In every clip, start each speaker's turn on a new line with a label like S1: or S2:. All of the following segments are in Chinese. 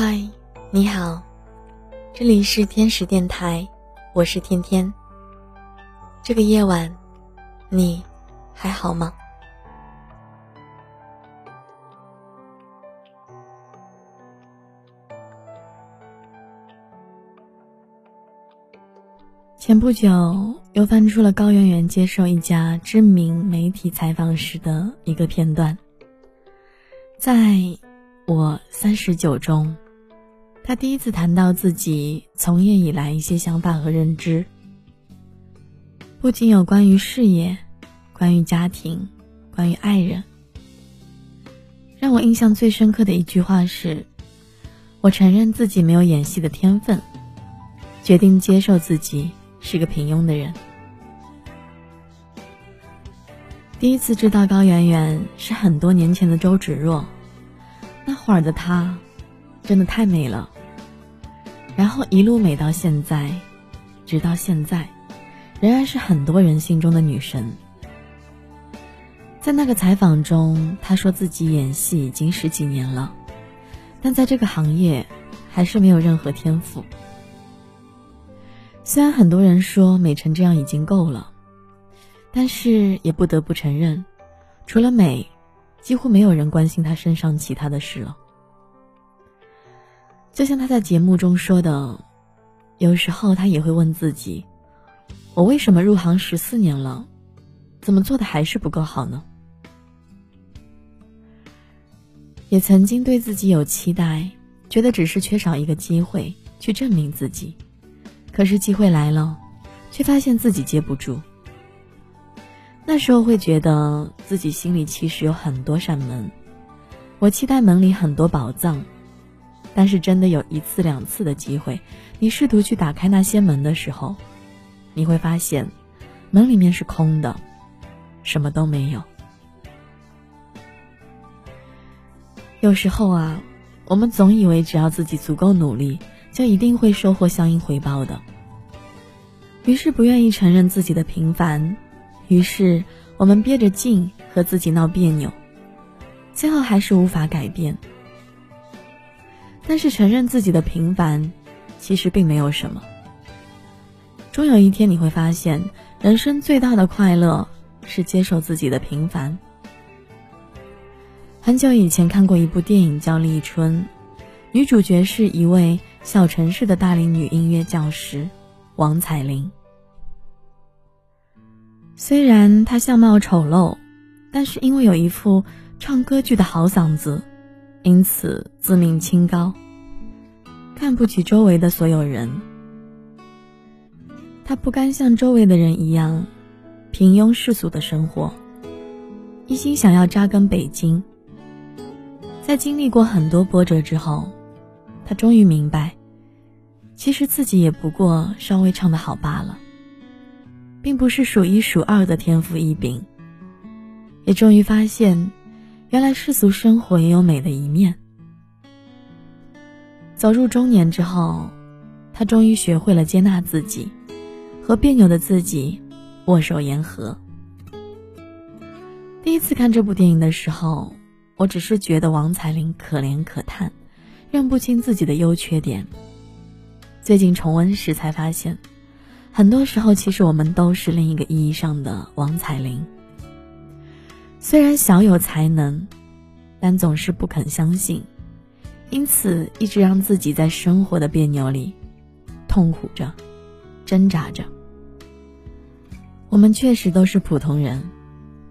S1: 嗨，你好，这里是天使电台，我是天天。这个夜晚，你还好吗？前不久又翻出了高圆圆接受一家知名媒体采访时的一个片段，在我三十九中，他第一次谈到自己从业以来一些想法和认知，不仅有关于事业、关于家庭、关于爱人。让我印象最深刻的一句话是：“我承认自己没有演戏的天分，决定接受自己。”是个平庸的人。第一次知道高圆圆是很多年前的周芷若，那会儿的她，真的太美了。然后一路美到现在，直到现在，仍然是很多人心中的女神。在那个采访中，她说自己演戏已经十几年了，但在这个行业，还是没有任何天赋。虽然很多人说美成这样已经够了，但是也不得不承认，除了美，几乎没有人关心她身上其他的事了。就像他在节目中说的，有时候他也会问自己：我为什么入行十四年了，怎么做的还是不够好呢？也曾经对自己有期待，觉得只是缺少一个机会去证明自己。可是机会来了，却发现自己接不住。那时候会觉得自己心里其实有很多扇门，我期待门里很多宝藏，但是真的有一次两次的机会，你试图去打开那些门的时候，你会发现，门里面是空的，什么都没有。有时候啊，我们总以为只要自己足够努力。就一定会收获相应回报的。于是不愿意承认自己的平凡，于是我们憋着劲和自己闹别扭，最后还是无法改变。但是承认自己的平凡，其实并没有什么。终有一天你会发现，人生最大的快乐是接受自己的平凡。很久以前看过一部电影叫《立春》，女主角是一位。小城市的大龄女音乐教师王彩玲，虽然她相貌丑陋，但是因为有一副唱歌剧的好嗓子，因此自命清高，看不起周围的所有人。他不甘像周围的人一样平庸世俗的生活，一心想要扎根北京。在经历过很多波折之后。他终于明白，其实自己也不过稍微唱得好罢了，并不是数一数二的天赋异禀。也终于发现，原来世俗生活也有美的一面。走入中年之后，他终于学会了接纳自己，和别扭的自己握手言和。第一次看这部电影的时候，我只是觉得王彩玲可怜可叹。认不清自己的优缺点。最近重温时才发现，很多时候其实我们都是另一个意义上的王彩玲。虽然小有才能，但总是不肯相信，因此一直让自己在生活的别扭里痛苦着、挣扎着。我们确实都是普通人，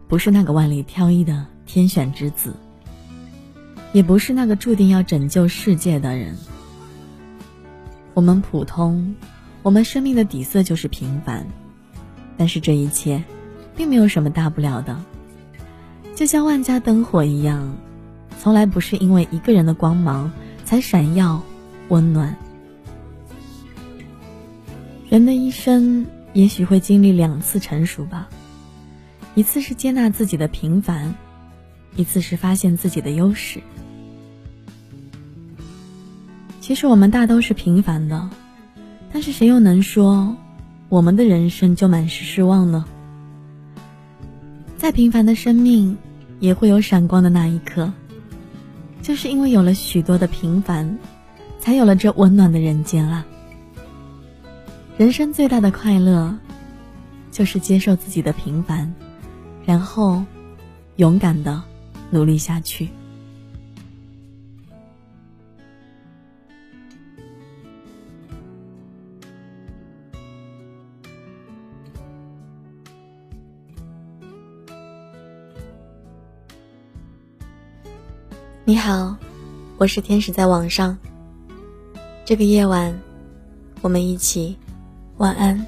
S1: 不是那个万里挑一的天选之子。也不是那个注定要拯救世界的人。我们普通，我们生命的底色就是平凡，但是这一切，并没有什么大不了的。就像万家灯火一样，从来不是因为一个人的光芒才闪耀温暖。人的一生也许会经历两次成熟吧，一次是接纳自己的平凡，一次是发现自己的优势。其实我们大都是平凡的，但是谁又能说我们的人生就满是失望呢？再平凡的生命，也会有闪光的那一刻。就是因为有了许多的平凡，才有了这温暖的人间啊！人生最大的快乐，就是接受自己的平凡，然后勇敢的努力下去。你好，我是天使在网上。这个夜晚，我们一起晚安。